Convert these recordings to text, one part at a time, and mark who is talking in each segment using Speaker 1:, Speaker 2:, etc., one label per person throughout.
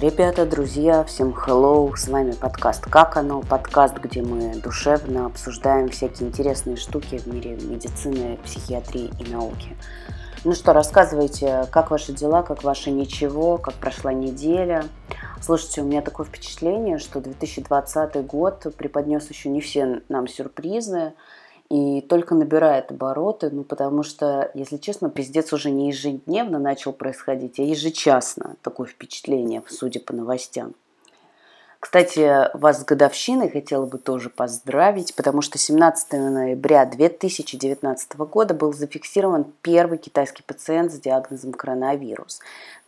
Speaker 1: Ребята, друзья, всем hello, с вами подкаст «Как оно?», подкаст, где мы душевно обсуждаем всякие интересные штуки в мире медицины, психиатрии и науки. Ну что, рассказывайте, как ваши дела, как ваше ничего, как прошла неделя. Слушайте, у меня такое впечатление, что 2020 год преподнес еще не все нам сюрпризы и только набирает обороты, ну потому что, если честно, пиздец уже не ежедневно начал происходить, а ежечасно, такое впечатление, судя по новостям. Кстати, вас с годовщиной хотела бы тоже поздравить, потому что 17 ноября 2019 года был зафиксирован первый китайский пациент с диагнозом коронавирус.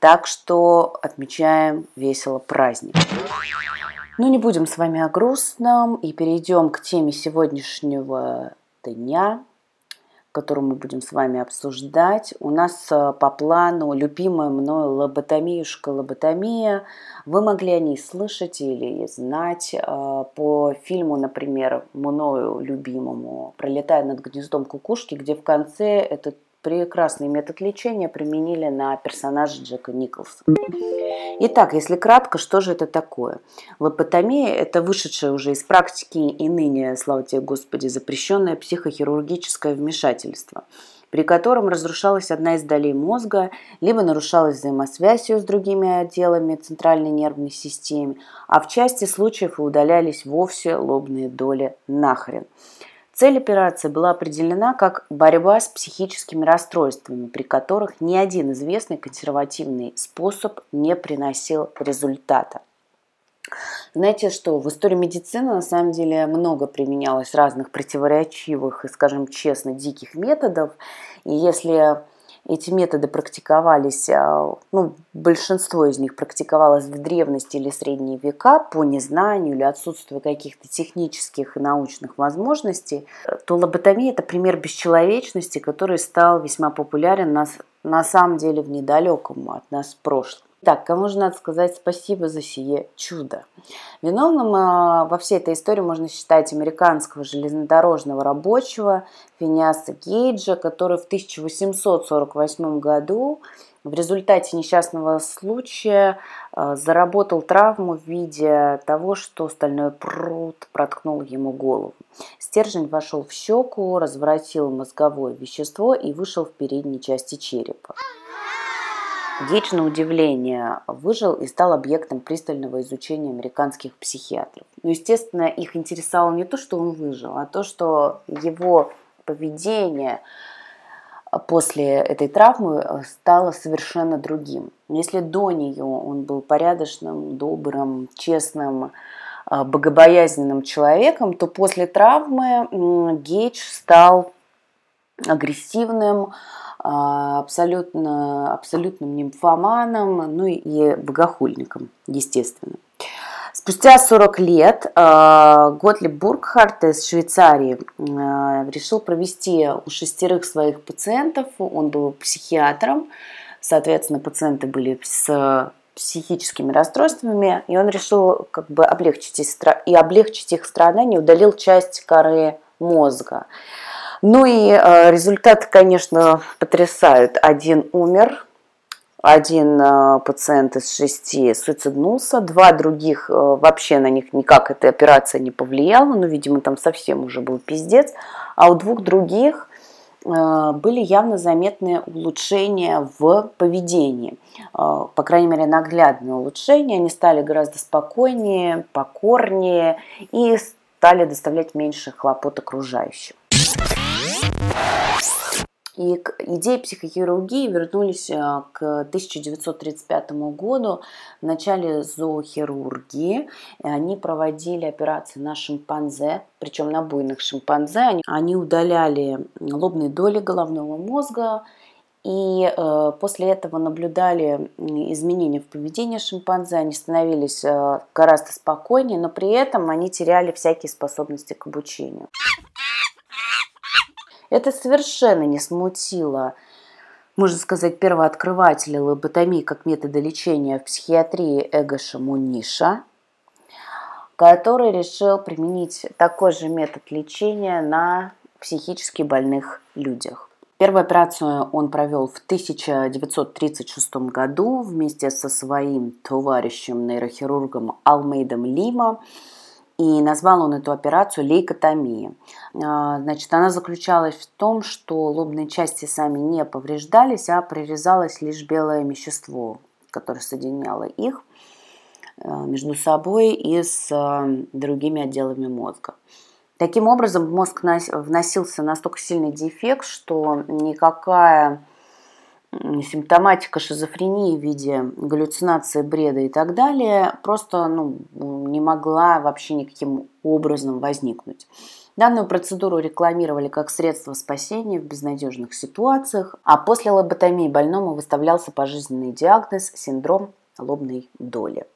Speaker 1: Так что отмечаем весело праздник. Ну, не будем с вами о грустном и перейдем к теме сегодняшнего дня, которую мы будем с вами обсуждать. У нас э, по плану любимая мною лоботомиюшка лоботомия. Вы могли о ней слышать или знать э, по фильму, например, мною любимому «Пролетая над гнездом кукушки», где в конце этот прекрасный метод лечения применили на персонажа Джека Николса. Итак, если кратко, что же это такое? Лопотомия – это вышедшее уже из практики и ныне, слава тебе Господи, запрещенное психохирургическое вмешательство при котором разрушалась одна из долей мозга, либо нарушалась взаимосвязь с другими отделами центральной нервной системы, а в части случаев и удалялись вовсе лобные доли нахрен. Цель операции была определена как борьба с психическими расстройствами, при которых ни один известный консервативный способ не приносил результата. Знаете что, в истории медицины на самом деле много применялось разных противоречивых и, скажем честно, диких методов. И если эти методы практиковались, а, ну, большинство из них практиковалось в древности или средние века по незнанию или отсутствию каких-то технических и научных возможностей, то лоботомия – это пример бесчеловечности, который стал весьма популярен на, на самом деле в недалеком от нас прошлом. Так, кому же надо сказать спасибо за сие чудо? Виновным э, во всей этой истории можно считать американского железнодорожного рабочего Финиаса Гейджа, который в 1848 году в результате несчастного случая э, заработал травму в виде того, что стальной пруд проткнул ему голову. Стержень вошел в щеку, развратил мозговое вещество и вышел в передней части черепа. Гейдж, на удивление, выжил и стал объектом пристального изучения американских психиатров. Но, естественно, их интересовало не то, что он выжил, а то, что его поведение после этой травмы стало совершенно другим. Если до нее он был порядочным, добрым, честным, богобоязненным человеком, то после травмы Гейдж стал агрессивным, а, абсолютно, абсолютным нимфоманом, ну и богохульником, естественно. Спустя 40 лет а, Готлиб Бургхарт из Швейцарии а, решил провести у шестерых своих пациентов, он был психиатром, соответственно, пациенты были с психическими расстройствами, и он решил как бы облегчить и облегчить их страдания, удалил часть коры мозга. Ну и э, результаты, конечно, потрясают. Один умер, один э, пациент из шести суициднулся, два других э, вообще на них никак эта операция не повлияла, ну, видимо, там совсем уже был пиздец, а у двух других были явно заметные улучшения в поведении. По крайней мере, наглядные улучшения. Они стали гораздо спокойнее, покорнее и стали доставлять меньше хлопот окружающим. И к идее психохирургии вернулись э, к 1935 году. В начале зоохирургии они проводили операции на шимпанзе, причем на буйных шимпанзе. Они удаляли лобные доли головного мозга, и э, после этого наблюдали изменения в поведении шимпанзе, они становились э, гораздо спокойнее, но при этом они теряли всякие способности к обучению. Это совершенно не смутило, можно сказать, первооткрывателя лоботомии как метода лечения в психиатрии Эгоша Муниша, который решил применить такой же метод лечения на психически больных людях. Первую операцию он провел в 1936 году вместе со своим товарищем нейрохирургом Алмейдом Лима. И назвал он эту операцию лейкотомия. А, значит, она заключалась в том, что лобные части сами не повреждались, а прорезалось лишь белое вещество, которое соединяло их а, между собой и с а, другими отделами мозга. Таким образом, в мозг вносился настолько сильный дефект, что никакая симптоматика шизофрении в виде галлюцинации, бреда и так далее просто ну, не могла вообще никаким образом возникнуть. Данную процедуру рекламировали как средство спасения в безнадежных ситуациях, а после лоботомии больному выставлялся пожизненный диагноз – синдром лобной доли.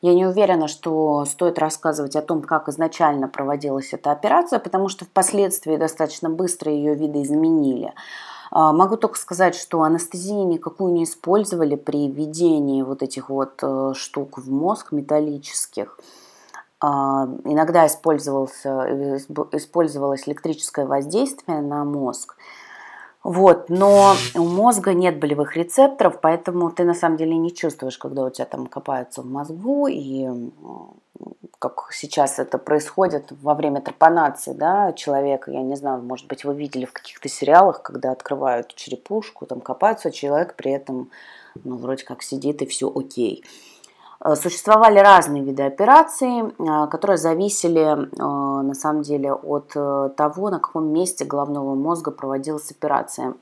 Speaker 1: Я не уверена, что стоит рассказывать о том, как изначально проводилась эта операция, потому что впоследствии достаточно быстро ее виды изменили. А, могу только сказать, что анестезии никакую не использовали при введении вот этих вот э, штук в мозг металлических. А, иногда использовался, э, использовалось электрическое воздействие на мозг. Вот, но у мозга нет болевых рецепторов, поэтому ты на самом деле не чувствуешь, когда у тебя там копаются в мозгу, и как сейчас это происходит во время трепанации да, человека, я не знаю, может быть, вы видели в каких-то сериалах, когда открывают черепушку, там копаются, человек при этом, ну, вроде как сидит и все окей. Э, существовали разные виды операций, э, которые зависели э, на самом деле от того, на каком месте головного мозга проводилась операция.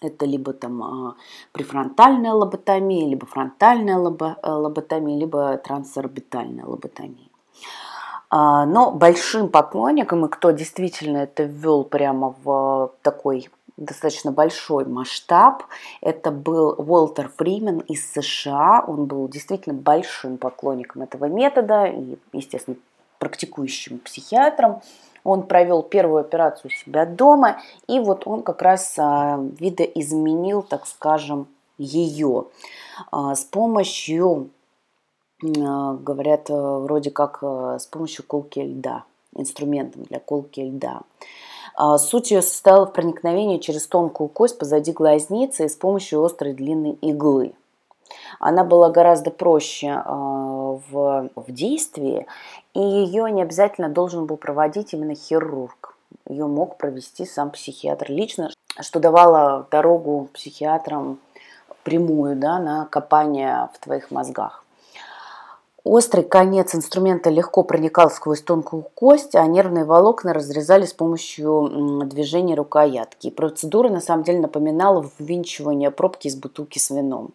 Speaker 1: Это либо там префронтальная лоботомия, либо фронтальная лоботомия, либо трансорбитальная лоботомия. Но большим поклонником, и кто действительно это ввел прямо в такой достаточно большой масштаб. Это был Уолтер Фримен из США. Он был действительно большим поклонником этого метода и, естественно, практикующим психиатром. Он провел первую операцию у себя дома, и вот он как раз а, видоизменил, так скажем, ее а, с помощью, а, говорят, вроде как с помощью колки льда, инструментом для колки льда. А, суть ее состояла в проникновении через тонкую кость позади глазницы и с помощью острой длинной иглы. Она была гораздо проще а, в, в действии, и ее не обязательно должен был проводить именно хирург. Ее мог провести сам психиатр лично, что давало дорогу психиатрам прямую да, на копание в твоих мозгах. Острый конец инструмента легко проникал сквозь тонкую кость, а нервные волокна разрезали с помощью движения рукоятки. Процедура на самом деле напоминала ввинчивание пробки из бутылки с вином.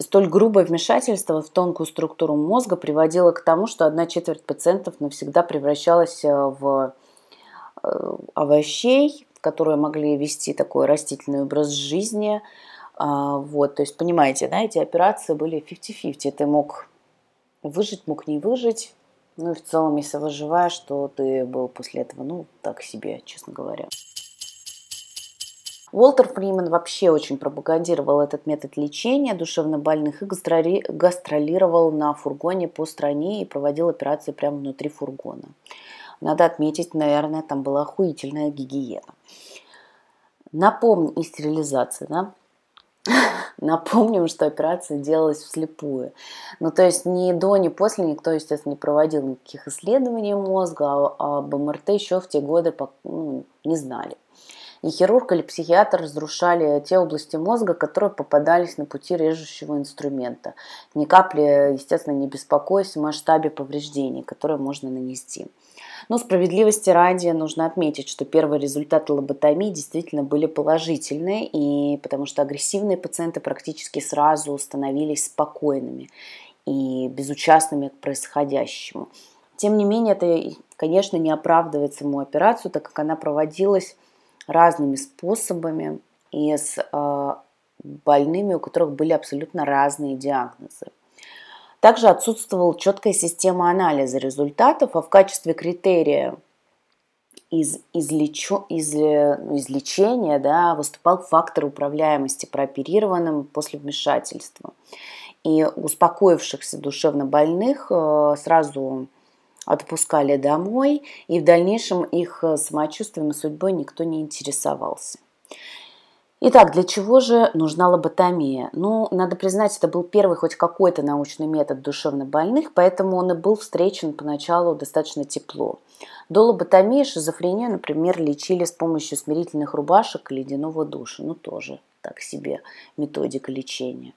Speaker 1: Столь грубое вмешательство в тонкую структуру мозга приводило к тому, что одна четверть пациентов навсегда превращалась э, в э, овощей, которые могли вести такой растительный образ жизни. А, вот, то есть, понимаете, да, эти операции были 50-50. Ты мог Выжить мог не выжить. Ну и в целом, если выживаешь, то ты был после этого, ну, так себе, честно говоря. Уолтер Фриман вообще очень пропагандировал этот метод лечения душевнобольных и гастролировал на фургоне по стране и проводил операции прямо внутри фургона. Надо отметить, наверное, там была охуительная гигиена. Напомню, и стерилизация, да? Напомним, что операция делалась вслепую. Ну, то есть ни до, ни после никто, естественно, не проводил никаких исследований мозга, а об МРТ еще в те годы ну, не знали. И хирург или психиатр разрушали те области мозга, которые попадались на пути режущего инструмента. Ни капли, естественно, не беспокоясь о масштабе повреждений, которые можно нанести. Но справедливости ради нужно отметить, что первые результаты лоботомии действительно были положительные, и потому что агрессивные пациенты практически сразу становились спокойными и безучастными к происходящему. Тем не менее, это, конечно, не оправдывает саму операцию, так как она проводилась разными способами и с э, больными, у которых были абсолютно разные диагнозы. Также отсутствовала четкая система анализа результатов, а в качестве критерия из, излечу, из, ну, излечения да, выступал фактор управляемости прооперированным после вмешательства. И успокоившихся душевно больных э, сразу отпускали домой, и в дальнейшем их самочувствием и судьбой никто не интересовался. Итак, для чего же нужна лоботомия? Ну, надо признать, это был первый хоть какой-то научный метод душевнобольных, поэтому он и был встречен поначалу достаточно тепло. До лоботомии шизофрению, например, лечили с помощью смирительных рубашек и ледяного душа. Ну, тоже так себе методика лечения.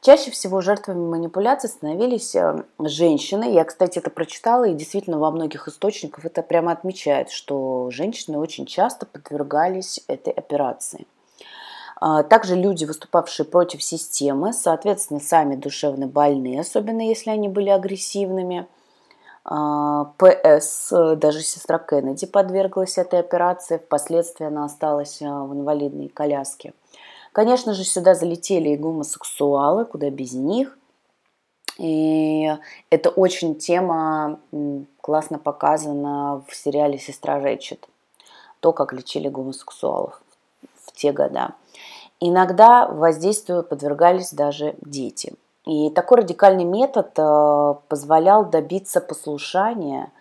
Speaker 1: Чаще всего жертвами манипуляций становились э, женщины. Я, кстати, это прочитала, и действительно во многих источниках это прямо отмечает, что женщины очень часто подвергались этой операции. А, также люди, выступавшие против системы, соответственно, сами душевно больные, особенно если они были агрессивными. А, ПС, даже сестра Кеннеди подверглась этой операции, впоследствии она осталась а, в инвалидной коляске. Конечно же, сюда залетели и гомосексуалы, куда без них. И это очень тема классно показана в сериале «Сестра Рэчет». То, как лечили гомосексуалов в те года. Иногда воздействию подвергались даже дети. И такой радикальный метод э, позволял добиться послушания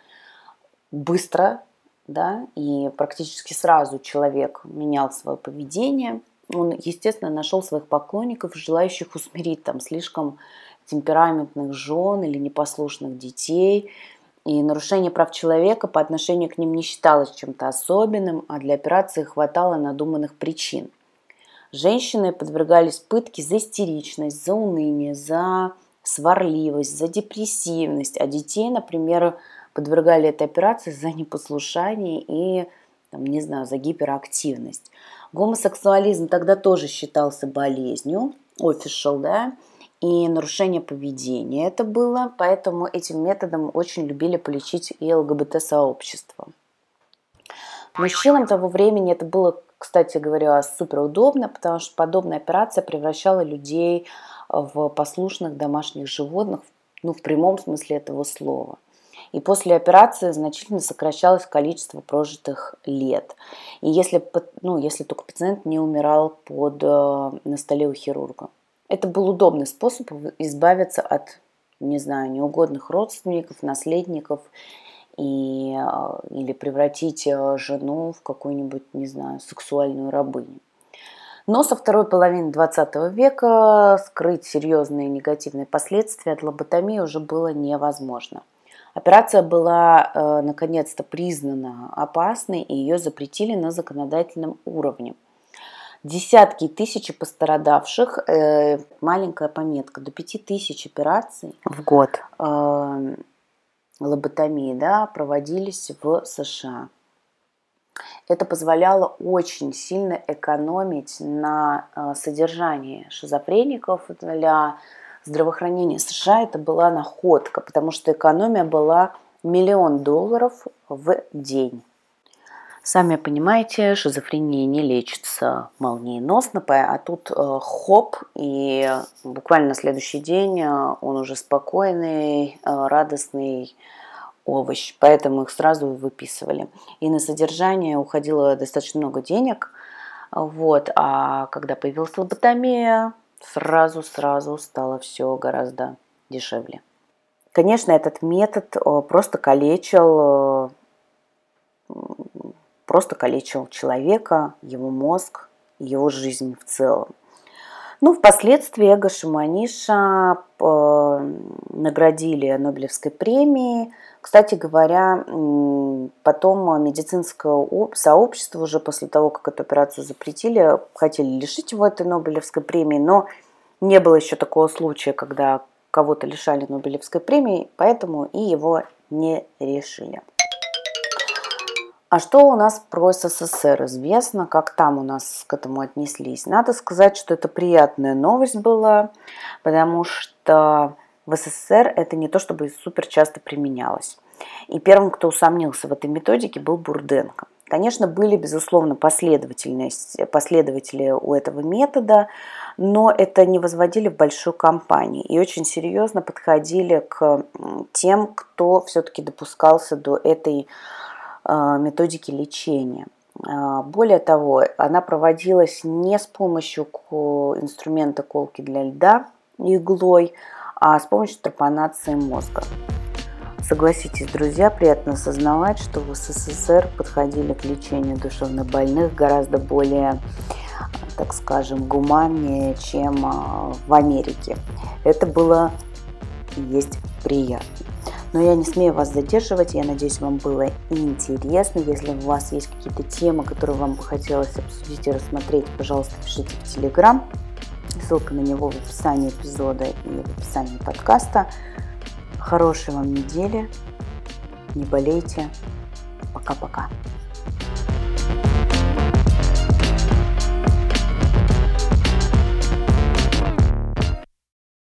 Speaker 1: быстро, да, и практически сразу человек менял свое поведение. Он, естественно, нашел своих поклонников, желающих усмирить там слишком темпераментных жен или непослушных детей. И нарушение прав человека по отношению к ним не считалось чем-то особенным, а для операции хватало надуманных причин – Женщины подвергались пытке за истеричность, за уныние, за сварливость, за депрессивность, а детей, например, подвергали этой операции за непослушание и, там, не знаю, за гиперактивность. Гомосексуализм тогда тоже считался болезнью, official, да, и нарушение поведения это было, поэтому этим методом очень любили полечить и ЛГБТ-сообщество. Мужчинам того времени это было кстати говоря, супер удобно, потому что подобная операция превращала людей в послушных домашних животных, ну, в прямом смысле этого слова. И после операции значительно сокращалось количество прожитых лет. И если, ну, если только пациент не умирал под, э, на столе у хирурга. Это был удобный способ избавиться от, не знаю, неугодных родственников, наследников и, а, или превратить э, жену в какую-нибудь, не знаю, сексуальную рабыню. Но со второй половины 20 века скрыть серьезные негативные последствия от лоботомии уже было невозможно. Операция была э, наконец-то признана опасной, и ее запретили на законодательном уровне. Десятки тысяч пострадавших, э, маленькая пометка, до пяти тысяч операций
Speaker 2: в год
Speaker 1: э, лоботомии да, проводились в США. Это позволяло очень сильно экономить на э, содержании шизофреников для здравоохранения США. Это была находка, потому что экономия была миллион долларов в день. Сами понимаете, шизофрения не лечится молниеносно, а тут э, хоп, и буквально на следующий день э, он уже спокойный, э, радостный овощ, поэтому их сразу выписывали. И на содержание уходило достаточно много денег, вот, а когда появилась лоботомия, сразу-сразу стало все гораздо дешевле. Конечно, этот метод просто калечил просто калечил человека, его мозг, его жизнь в целом. Ну, впоследствии Эго Шиманиша э, наградили Нобелевской премией. Кстати говоря, потом медицинское сообщество уже после того, как эту операцию запретили, хотели лишить его этой Нобелевской премии, но не было еще такого случая, когда кого-то лишали Нобелевской премии, поэтому и его не решили. А что у нас про СССР известно, как там у нас к этому отнеслись? Надо сказать, что это приятная новость была, потому что в СССР это не то чтобы супер часто применялось. И первым, кто усомнился в этой методике, был Бурденко. Конечно, были, безусловно, последовательность, последователи у этого метода, но это не возводили в большую компанию и очень серьезно подходили к тем, кто все-таки допускался до этой методики лечения. А, более того, она проводилась не с помощью инструмента колки для льда иглой, а с помощью трепанации мозга. Согласитесь, друзья, приятно осознавать, что в СССР подходили к лечению душевнобольных гораздо более, так скажем, гуманнее, чем а, в Америке. Это было есть приятно. Но я не смею вас задерживать, я надеюсь, вам было интересно. Если у вас есть какие-то темы, которые вам бы хотелось обсудить и рассмотреть, пожалуйста, пишите в Телеграм. Ссылка на него в описании эпизода и в описании подкаста. Хорошей вам недели. Не болейте. Пока-пока.